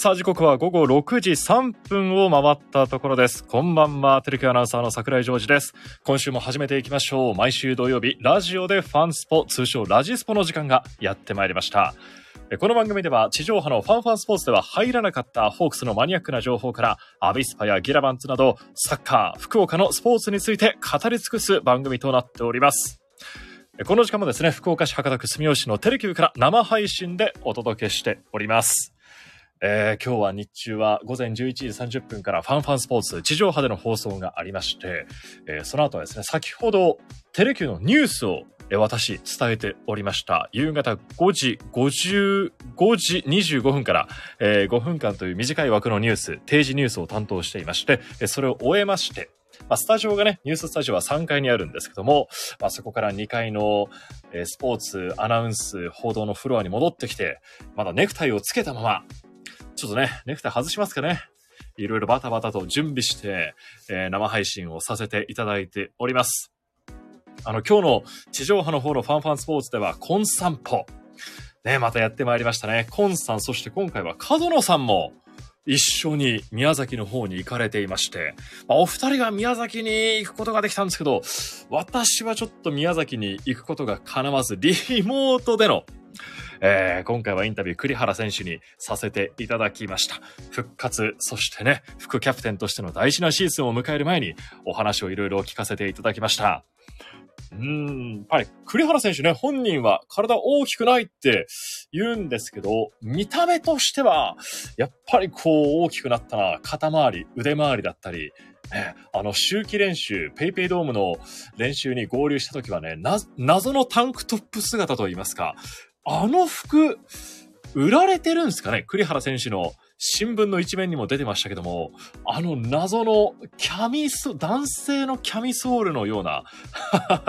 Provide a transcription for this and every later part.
さあ、時刻は午後6時3分を回ったところです。こんばんは、テレビアナウンサーの桜井ジョージです。今週も始めていきましょう。毎週土曜日、ラジオでファンスポ、通称ラジスポの時間がやってまいりました。この番組では地上波のファンファンスポーツでは入らなかったホークスのマニアックな情報からアビスパやギラバンツなどサッカー、福岡のスポーツについて語り尽くす番組となっております。この時間もですね、福岡市博多区住吉のテレキューから生配信でお届けしております。えー今日は日中は午前11時30分からファンファンスポーツ地上波での放送がありまして、えーその後はですね、先ほどテレキューのニュースを私伝えておりました。夕方5時55時25分から、えー5分間という短い枠のニュース、定時ニュースを担当していまして、それを終えまして、まあ、スタジオがね、ニューススタジオは3階にあるんですけども、まあ、そこから2階の、えースポーツ、アナウンス、報道のフロアに戻ってきて、まだネクタイをつけたまま、ちょっとね、ネクタイ外しますかね。いろいろバタバタと準備して、えー生配信をさせていただいております。あの、今日の地上波の方のファンファンスポーツでは、コン散歩。ね、またやってまいりましたね。コンさん、そして今回は角野さんも一緒に宮崎の方に行かれていまして、まあ、お二人が宮崎に行くことができたんですけど、私はちょっと宮崎に行くことが叶わず、リモートでのえー今回はインタビュー栗原選手にさせていただきました。復活、そしてね、副キャプテンとしての大事なシーズンを迎える前にお話をいろいろ聞かせていただきました。うん、やっぱり栗原選手ね、本人は体大きくないって言うんですけど、見た目としては、やっぱりこう大きくなったな、肩周り、腕周りだったり、ね、あの、周期練習、ペイペイドームの練習に合流した時はね、な、謎のタンクトップ姿といいますか、あの服、売られてるんですかね？栗原選手の新聞の一面にも出てましたけども、あの謎のキャミソ、男性のキャミソールのような、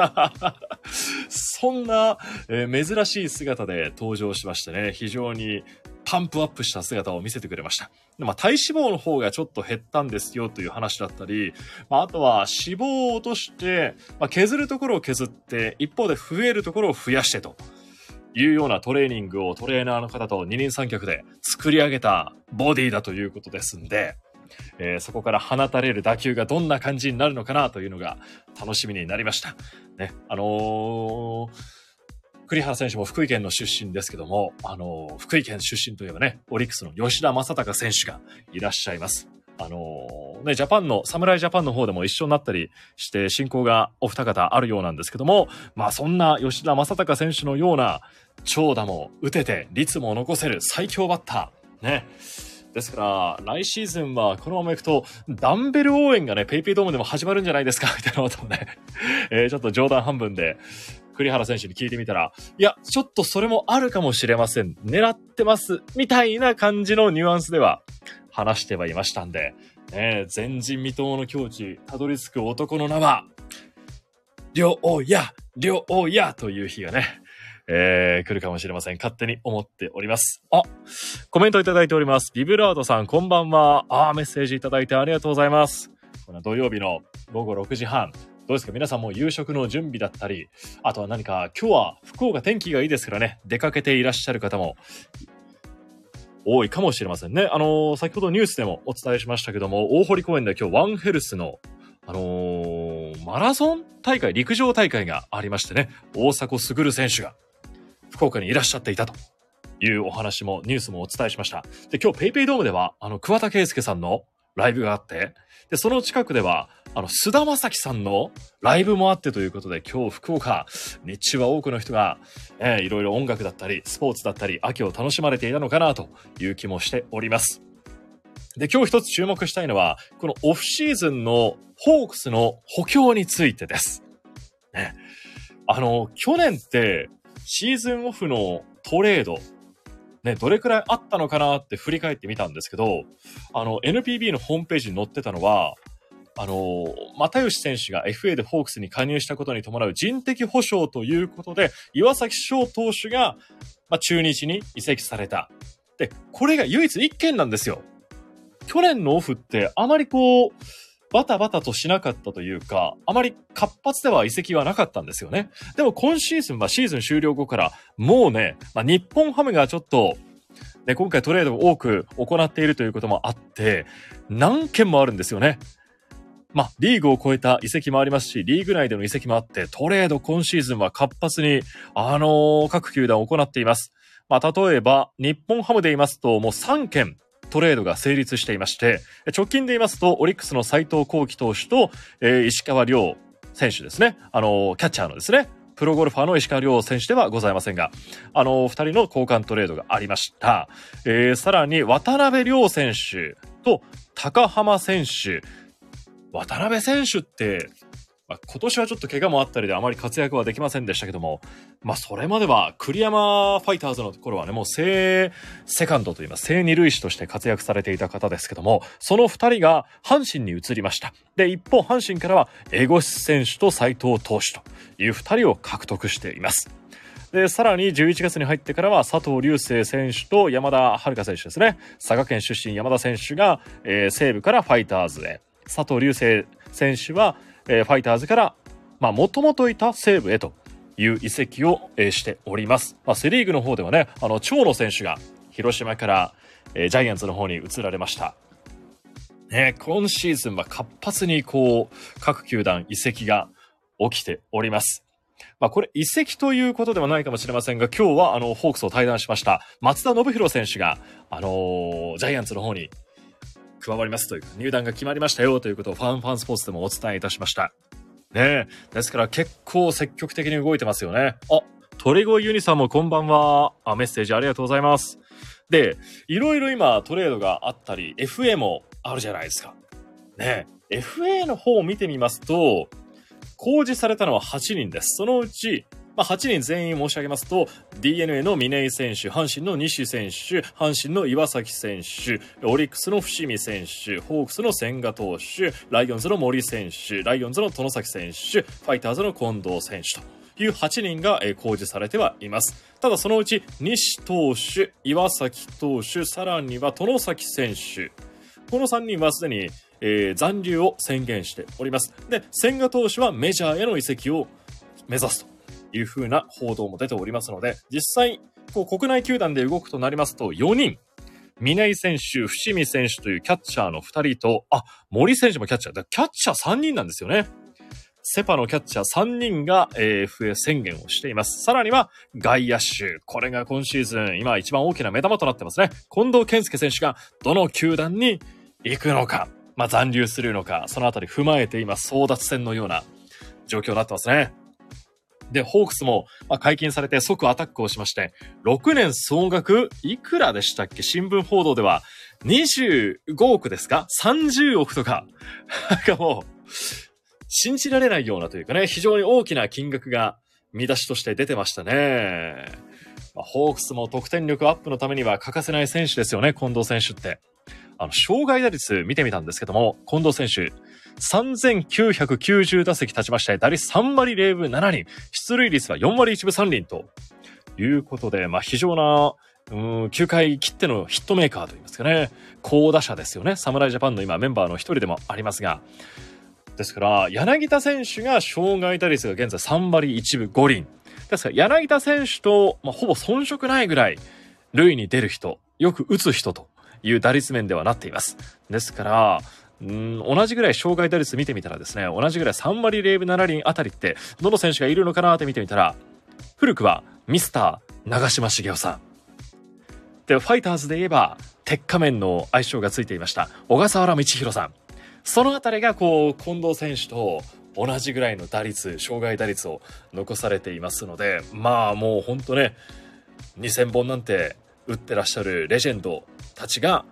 そんな、えー珍しい姿で登場しましてね、非常にパンプアップした姿を見せてくれました。まあ、体脂肪の方がちょっと減ったんですよという話だったり、まあ、あとは脂肪を落として、まあ、削るところを削って、一方で増えるところを増やしてと。いうようなトレーニングをトレーナーの方と二人三脚で作り上げたボディだということですんで、えーそこから放たれる打球がどんな感じになるのかなというのが楽しみになりました。ね、あのー栗原選手も福井県の出身ですけども、あのー福井県出身といえばね、オリックスの吉田正尚選手がいらっしゃいます。あのね、ジャパンの、侍ジャパンの方でも一緒になったりして、親交がお二方あるようなんですけども、まあそんな吉田正尚選手のような長打も打てて、率も残せる最強バッター。ね。ですから、来シーズンはこのままいくと、ダンベル応援がね、ペイペイドームでも始まるんじゃないですか、みたいなことをね、えーちょっと冗談半分で、栗原選手に聞いてみたら、いや、ちょっとそれもあるかもしれません。狙ってます。みたいな感じのニュアンスでは話してはいましたんで、ね、前人未到の境地、たどり着く男の名は、りょうや、りょうやという日がね、えー、来るかもしれません。勝手に思っております。あ、コメントいただいております。ビブラードさん、こんばんは。あメッセージいただいてありがとうございます。この土曜日の午後6時半。どうですか？皆さんも夕食の準備だったり、あとは何か今日は福岡天気がいいですからね、出かけていらっしゃる方も多いかもしれませんね。あのー先ほどニュースでもお伝えしましたけども、大堀公園で今日ワンヘルスのあのーマラソン大会、陸上大会がありましてね、大迫傑選手が福岡にいらっしゃっていたというお話も、ニュースもお伝えしました。で、今日ペイペイドームでは、あの、桑田佳祐さんのライブがあって、で、その近くでは、あの、菅田将暉さんのライブもあってということで、今日福岡、日中は多くの人が、えーいろいろ音楽だったり、スポーツだったり、秋を楽しまれていたのかなという気もしております。で、今日一つ注目したいのは、このオフシーズンのホークスの補強についてです。ね。あの、去年って、シーズンオフのトレード、ね、どれくらいあったのかなって振り返ってみたんですけど、あの、NPB のホームページに載ってたのは、あの、又吉選手が FA でホークスに加入したことに伴う人的保障ということで、岩崎翔投手が、まあ、中日に移籍された。で、これが唯一1件なんですよ。去年のオフってあまりこう、バタバタとしなかったというか、あまり活発では移籍はなかったんですよね。でも今シーズンはシーズン終了後から、もうね、まあ、日本ハムがちょっと、で、今回トレードを多く行っているということもあって、何件もあるんですよね。まあ、リーグを超えた移籍もありますし、リーグ内での移籍もあって、トレード今シーズンは活発に、あのー各球団を行っています。まあ、例えば、日本ハムで言いますと、もう3件トレードが成立していまして、直近で言いますと、オリックスの斉藤幸輝投手と、えー石川亮選手ですね。あのーキャッチャーのですね。プロゴルファーの石川亮選手ではございませんが、あのー二人の交換トレードがありました。えーさらに、渡辺亮選手と高浜選手。渡辺選手って、まあ、今年はちょっと怪我もあったりであまり活躍はできませんでしたけども、まあそれまでは栗山ファイターズの頃はね、もう正セカンドといいます、正二塁手として活躍されていた方ですけども、その二人が阪神に移りました。で、一方阪神からはエゴシス選手と斉藤投手という二人を獲得しています。で、さらに11月に入ってからは佐藤隆星選手と山田遥選手ですね。佐賀県出身山田選手が、えー西武からファイターズへ。佐藤隆星選手は、えーファイターズから、まあ、もともといた西武へという移籍を、えーしております。まあ、セリーグの方ではね、あの、長野選手が広島から、えージャイアンツの方に移られました。ね、今シーズンは活発にこう、各球団移籍が起きております。まあこれ移籍ということではないかもしれませんが、今日はあの、ホークスを対談しました松田信弘選手が、あのージャイアンツの方に加わりますというか、入団が決まりましたよということをファンファンスポーツでもお伝えいたしました。ねえ。ですから結構積極的に動いてますよね。あ、鳥越ユニさんもこんばんは。あ、メッセージありがとうございます。で、いろいろ今トレードがあったり、FA もあるじゃないですか。ねえ。FA の方を見てみますと、公示されたのは8人です。そのうち、まあ、8人全員申し上げますと、DNA の峰井選手、阪神の西選手、阪神の岩崎選手、オリックスの伏見選手、ホークスの千賀投手、ライオンズの森選手、ライオンズの殿崎選手、ファイターズの近藤選手という8人が公示されてはいます。ただそのうち西投手、岩崎投手、さらには殿崎選手、この3人はすでに、えー残留を宣言しております。で、千賀投手はメジャーへの移籍を目指すというふうな報道も出ておりますので、実際、こう国内球団で動くとなりますと、4人、峰井選手、伏見選手というキャッチャーの2人と、あ、森選手もキャッチャー。だキャッチャー3人なんですよね。セパのキャッチャー3人が、FA 宣言をしています。さらには外野手。これが今シーズン、今一番大きな目玉となってますね。近藤健介選手がどの球団に行くのか、まあ、残留するのか、そのあたり踏まえて今争奪戦のような状況になってますね。で、ホークスも、解禁されて即アタックをしまして、6年総額いくらでしたっけ？新聞報道では25億ですか ?30 億とか。なんかもう、信じられないようなというかね、非常に大きな金額が見出しとして出てましたね。まあホークスも得点力アップのためには欠かせない選手ですよね、近藤選手って。あの、障害打率見てみたんですけども、近藤選手、3990打席立ちまして、打率3割0分7厘、出塁率は4割1分3厘ということで、まあ、非常な、うーん、9回切ってのヒットメーカーといいますかね、好打者ですよね。侍ジャパンの今メンバーの一人でもありますが、ですから、柳田選手が障害打率が現在3割1分5厘。ですから、柳田選手と、まあ、ほぼ遜色ないぐらい、塁に出る人、よく打つ人という打率面ではなっています。ですから、うん同じぐらい障害打率見てみたらですね、同じぐらい3割0分7厘あたりって、どの選手がいるのかなって見てみたら、古くはミスター長嶋茂雄さん。で、ファイターズで言えば、鉄仮面の愛称がついていました、小笠原道弘さん。そのあたりが、こう、近藤選手と同じぐらいの打率、障害打率を残されていますので、まあもう本当ね、2000本なんて打ってらっしゃるレジェンドたちが、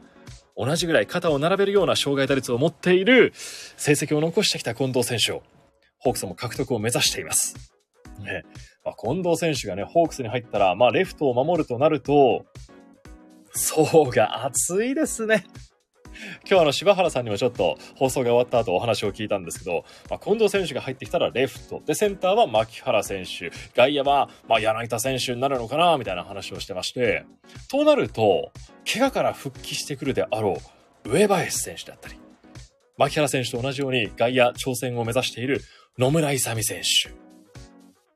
同じぐらい肩を並べるような障害打率を持っている成績を残してきた近藤選手を、ホークスも獲得を目指しています。ねまあ、近藤選手がね、ホークスに入ったら、まあ、レフトを守るとなると、層が厚いですね。今日あの柴原さんにもちょっと放送が終わった後お話を聞いたんですけど、まあ、近藤選手が入ってきたらレフト。でセンターは牧原選手。外野はまあ柳田選手になるのかなみたいな話をしてまして。となると怪我から復帰してくるであろう上林選手だったり牧原選手と同じように外野挑戦を目指している野村勇選手。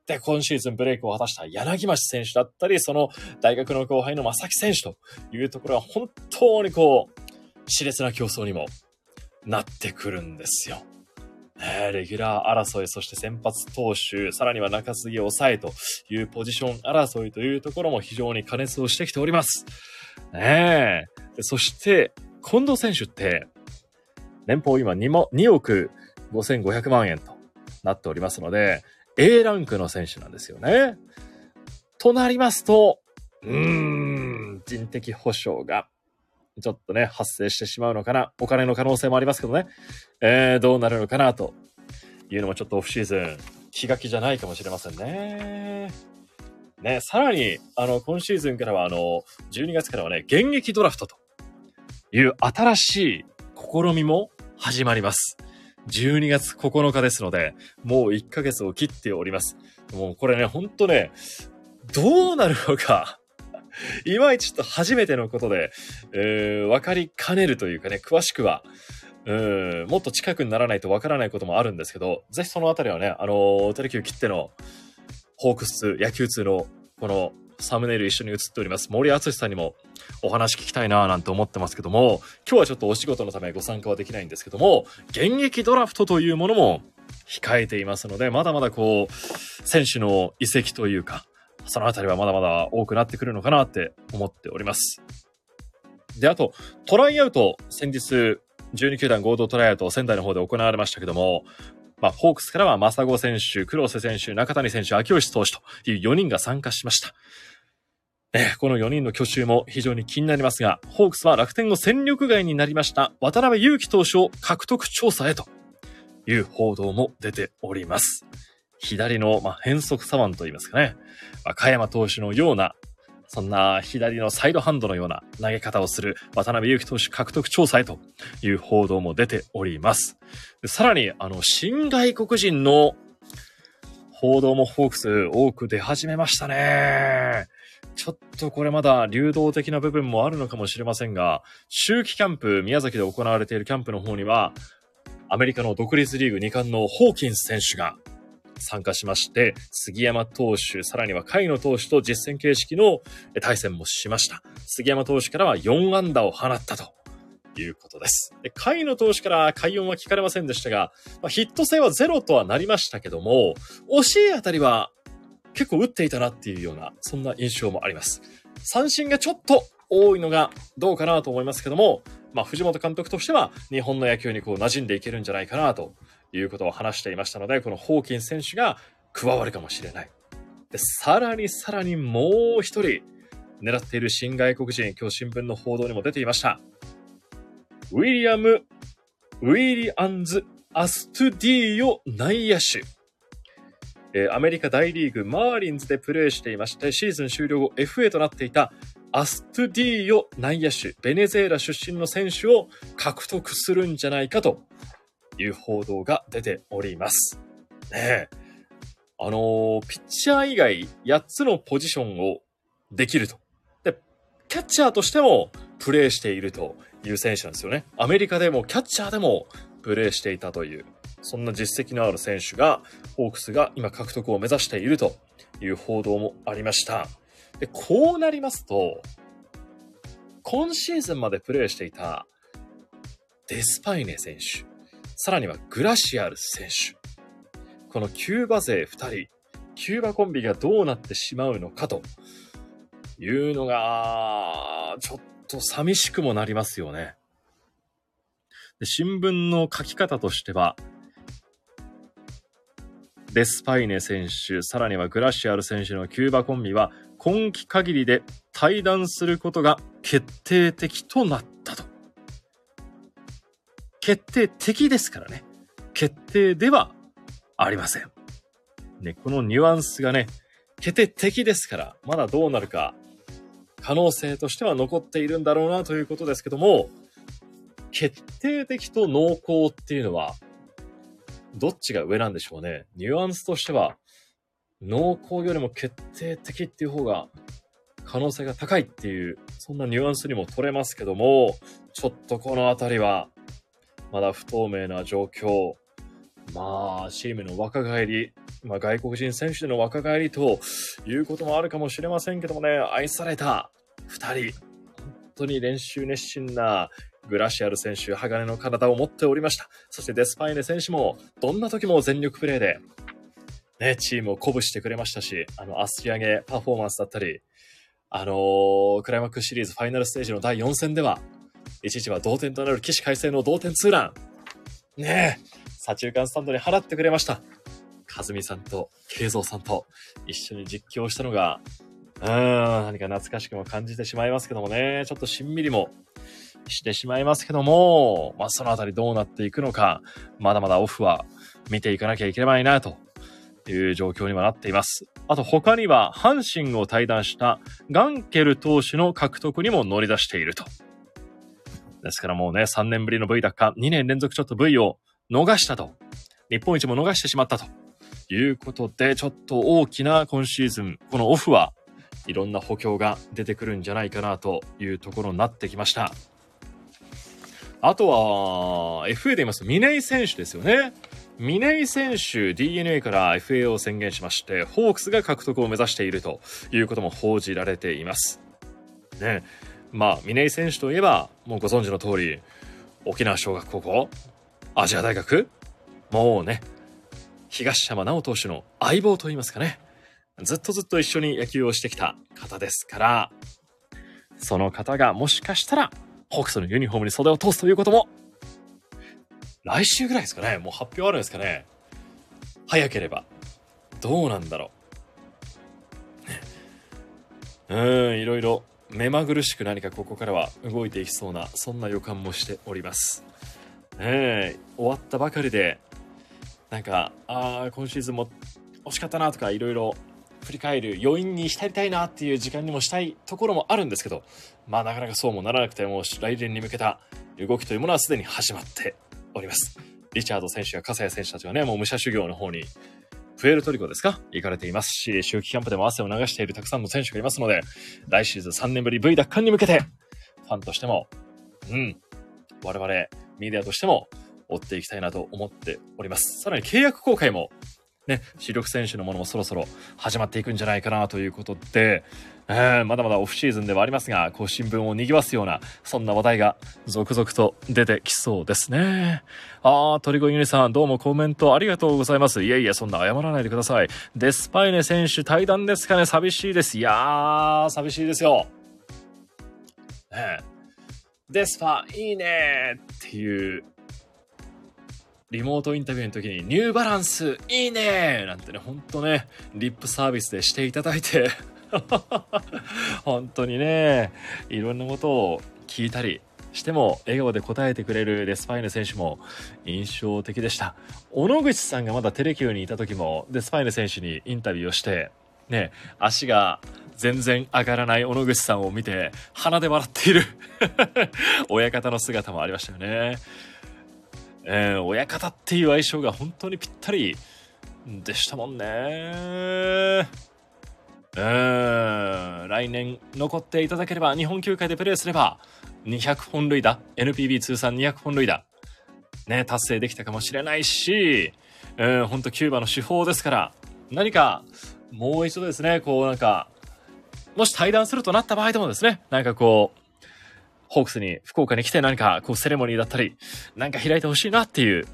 って今シーズンブレイクを果たした柳町選手だったり、その大学の後輩の正木選手というところは本当にこう、熾烈な競争にもなってくるんですよ。えレギュラー争い、そして先発投手、さらには中継ぎ抑えというポジション争いというところも非常に加熱をしてきております。ねえ。そして、近藤選手って、年俸今 2, も2億5500万円となっておりますので、A ランクの選手なんですよね。となりますと、うーん、人的保障がちょっとね、発生してしまうのかな。お金の可能性もありますけどね。えー、どうなるのかなというのもちょっとオフシーズン、気が気じゃないかもしれませんね。ね、さらに、あの、今シーズンからは、あの、12月からはね、現役ドラフトという新しい試みも始まります。12月9日ですので、もう1ヶ月を切っております。もうこれね、ほんとね、どうなるのか、いまいちちょっと初めてのことで、えー、分かりかねるというかね、詳しくは、うん、もっと近くにならないと分からないこともあるんですけど、ぜひそのあたりはね、あのー、テレキュー切っての、ホークス野球通の、この、サムネイル一緒に映っております、森敦さんにもお話聞きたいなぁなんて思ってますけども、今日はちょっとお仕事のためご参加はできないんですけども、現役ドラフトというものも控えていますので、まだまだこう、選手の移籍というか、そのあたりはまだまだ多くなってくるのかなって思っております。で、あと、トライアウト、先日、12球団合同トライアウト仙台の方で行われましたけども、まあ、ホークスからは正子選手、黒瀬選手、中谷選手、秋吉投手という4人が参加しました。ね、この4人の去就も非常に気になりますが、ホークスは楽天の戦力外になりました渡辺祐希投手を獲得調査へという報道も出ております。左の、まあ、変則左腕といいますかね、加山投手のような、そんな左のサイドハンドのような投げ方をする渡辺裕樹投手獲得調査へという報道も出ております。さらに、あの、新外国人の報道もホークス多く出始めましたね。ちょっとこれまだ流動的な部分もあるのかもしれませんが、秋季キャンプ、宮崎で行われているキャンプの方には、アメリカの独立リーグ2冠のホーキンス選手が参加しまして、杉山投手、さらには甲斐野投手と実戦形式の対戦もしました。杉山投手からは4安打を放ったと。いうことです。で、甲斐野投手から快音は聞かれませんでしたが、まあ、ヒット性はゼロとはなりましたけども、惜しいあたりは結構打っていたなっていうような、そんな印象もあります。三振がちょっと多いのがどうかなと思いますけども、まあ、藤本監督としては日本の野球にこう馴染んでいけるんじゃないかなということを話していましたので、このホーキン選手が加わるかもしれない。で、さらにさらにもう一人狙っている新外国人、今日新聞の報道にも出ていました。ウィリアム・ウィリアンズ・アストゥディーヨ内野手。えアメリカ大リーグマーリンズでプレーしていまして、シーズン終了後 FA となっていたアストゥディーヨ内野手、ベネズエラ出身の選手を獲得するんじゃないかという報道が出ております。ねえ。あのー、ピッチャー以外8つのポジションをできると。で、キャッチャーとしてもプレーしているという選手なんですよね。アメリカでもキャッチャーでもプレーしていたという、そんな実績のある選手が、ホークスが今獲得を目指しているという報道もありました。で、こうなりますと、今シーズンまでプレーしていたデスパイネ選手、さらにはグラシアル選手。このキューバ勢2人、キューバコンビがどうなってしまうのかというのが、ちょっと寂しくもなりますよね。で新聞の書き方としては、デスパイネ選手、さらにはグラシアル選手のキューバコンビは今季限りで対談することが決定的となった。決定的ですからね。決定ではありません。ね、このニュアンスがね、決定的ですから、まだどうなるか、可能性としては残っているんだろうなということですけども、決定的と濃厚っていうのは、どっちが上なんでしょうね。ニュアンスとしては、濃厚よりも決定的っていう方が可能性が高いっていう、そんなニュアンスにも取れますけども、ちょっとこのあたりは、まだ不透明な状況。まあ、チームの若返り、まあ、外国人選手での若返りということもあるかもしれませんけどもね、愛された2人、本当に練習熱心なグラシアル選手、鋼の体を持っておりました。そしてデスパイネ選手も、どんな時も全力プレーで、ね、チームを鼓舞してくれましたし、あの、足上げパフォーマンスだったり、あのー、クライマックスシリーズファイナルステージの第4戦では、一時は同点となる起死回生の同点ツーラン。ねえ、左中間スタンドに払ってくれました。和美さんと慶三さんと一緒に実況したのが、うん、何か懐かしくも感じてしまいますけどもね、ちょっとしんみりもしてしまいますけども、まあ、そのあたりどうなっていくのか、まだまだオフは見ていかなきゃいけないな、という状況にはなっています。あと他には、阪神を退団したガンケル投手の獲得にも乗り出していると。ですからもうね、3年ぶりの V 奪還、2年連続ちょっと V を逃したと。日本一も逃してしまったと。いうことで、ちょっと大きな今シーズン、このオフはいろんな補強が出てくるんじゃないかなというところになってきました。あとは、FA で言いますと、峰井選手ですよね。峰井選手、DNA から FA を宣言しまして、ホークスが獲得を目指しているということも報じられています。ね。まあ、峰井選手といえば、もうご存知の通り、沖縄小学高校、アジア大学、もうね、東山直投手の相棒といいますかね。ずっとずっと一緒に野球をしてきた方ですから、その方がもしかしたらホークスのユニフォームに袖を通すということも、来週ぐらいですかね。もう発表あるんですかね。早ければ。どうなんだろう。うん、いろいろ目まぐるしく何かここからは動いていきそうな、そんな予感もしております。え終わったばかりで、なんか、ああ、今シーズンも惜しかったなとかいろいろ振り返る余韻に浸りたいなっていう時間にもしたいところもあるんですけど、まあなかなかそうもならなくて、もう来年に向けた動きというものはすでに始まっております。リチャード選手や笠谷選手たちはね、もう武者修行の方にプエルトリコですか？行かれていますし、秋季キャンプでも汗を流しているたくさんの選手がいますので、来シーズン3年ぶり V 奪還に向けて、ファンとしても、うん、我々メディアとしても追っていきたいなと思っております。さらに契約公開もね、主力選手のものもそろそろ始まっていくんじゃないかなということで、えー、まだまだオフシーズンではありますが、こう新聞を賑わすような、そんな話題が続々と出てきそうですね。あー、鳥越ゆりさん、どうもコメントありがとうございます。いやいや、そんな謝らないでください。デスパイネ選手対談ですかね、寂しいです。いやー、寂しいですよ。ねデスパ、いいねっていうリモートインタビューの時に、ニューバランスいいねなんてね、ほんとね、リップサービスでしていただいて 本当にね、いろんなことを聞いたりしても、笑顔で答えてくれるデスパイネ選手も印象的でした。小野口さんがまだテレキューにいた時も、デスパイネ選手にインタビューをして、ね、足が全然上がらない小野口さんを見て、鼻で笑っている 親方の姿もありましたよね。えー、親方っていう相性が本当にぴったりでしたもんね。うん、来年残っていただければ、日本球界でプレーすれば、200本塁打、NPB 通算200本塁打、ね、達成できたかもしれないし、うん、ほんとキューバの手法ですから、何か、もう一度ですね、こうなんか、もし対談するとなった場合でもですね、なんかこう、ホークスに、福岡に来て何か、こう、セレモニーだったり、なんか開いてほしいなっていう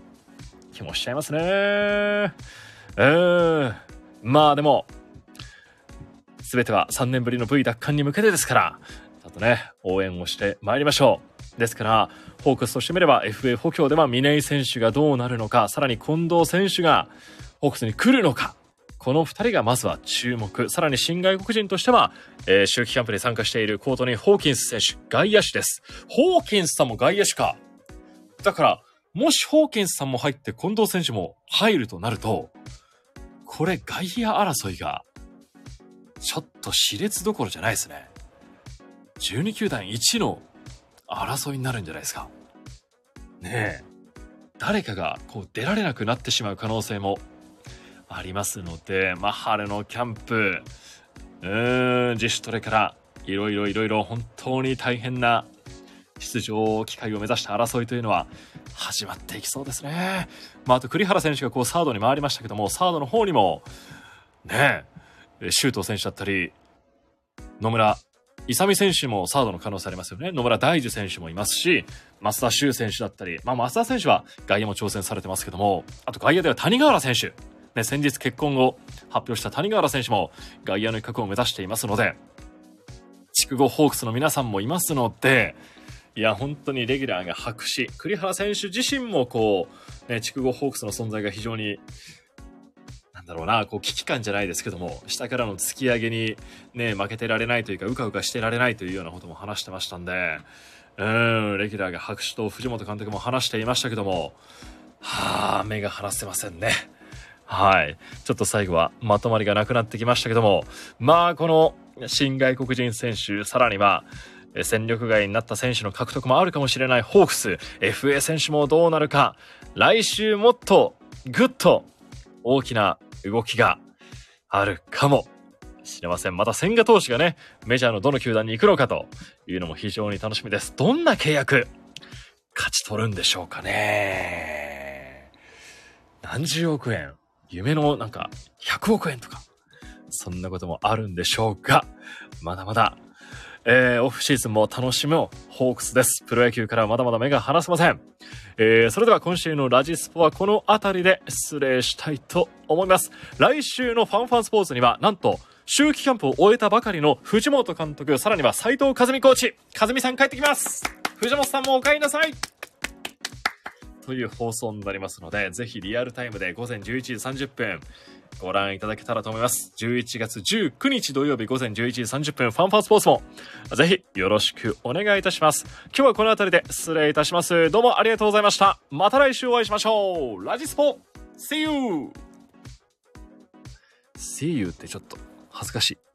気もしちゃいますね。えー、まあでも、すべては3年ぶりの V 奪還に向けてですから、ちょっとね、応援をして参りましょう。ですから、ホークスとしてみれば FA 補強では峰井選手がどうなるのか、さらに近藤選手がホークスに来るのか、この2人がまずは注目。さらに新外国人としては、えー、秋季キャンプに参加しているコートニー・ホーキンス選手、外野手です。ホーキンスさんも外野手か。だから、もしホーキンスさんも入って近藤選手も入るとなると、これ外野争いが、ちょっと熾烈どころじゃないですね。12球団1の争いになるんじゃないですか。ねえ。誰かがこう出られなくなってしまう可能性もありますので、まあ、春のキャンプ、うーん、自主トレから、いろいろいろいろ本当に大変な出場機会を目指した争いというのは始まっていきそうですね。まあ、あと栗原選手がこうサードに回りましたけども、サードの方にも、ね、周東選手だったり、野村勇選手もサードの可能性ありますよね。野村大樹選手もいますし、増田修選手だったり、まあ、増田選手は外野も挑戦されてますけども、あと外野では谷川原選手。ね、先日結婚を発表した谷川原選手も外野の一角を目指していますので、筑後ホークスの皆さんもいますので、いや、本当にレギュラーが白紙。栗原選手自身もこう、ね、筑後ホークスの存在が非常になんだろうな、こう危機感じゃないですけども、下からの突き上げにね、負けてられないというか、うかうかしてられないというようなことも話してましたんで、うん、レギュラーが白紙と藤本監督も話していましたけども、はあ、目が離せませんね。はい。ちょっと最後はまとまりがなくなってきましたけども、まあ、この新外国人選手、さらには、戦力外になった選手の獲得もあるかもしれないホークス、FA 選手もどうなるか、来週もっとぐっと大きな動きがあるかもしれません。また千賀投手がね、メジャーのどの球団に行くのかというのも非常に楽しみです。どんな契約勝ち取るんでしょうかね。何十億円夢のなんか100億円とか、そんなこともあるんでしょうが、まだまだ、えー、オフシーズンも楽しむホークスです。プロ野球からまだまだ目が離せません。えー、それでは今週のラジスポはこの辺りで失礼したいと思います。来週のファンファンスポーツには、なんと、秋季キャンプを終えたばかりの藤本監督、さらには斉藤和美コーチ、和美さん帰ってきます藤本さんもお帰りなさいという放送になりますので、ぜひリアルタイムで午前11時30分ご覧いただけたらと思います。11月19日土曜日午前11時30分、ファンファンスポーツもぜひよろしくお願いいたします。今日はこの辺りで失礼いたします。どうもありがとうございました。また来週お会いしましょう。ラジスポ !See you! See you ってちょっと恥ずかしい。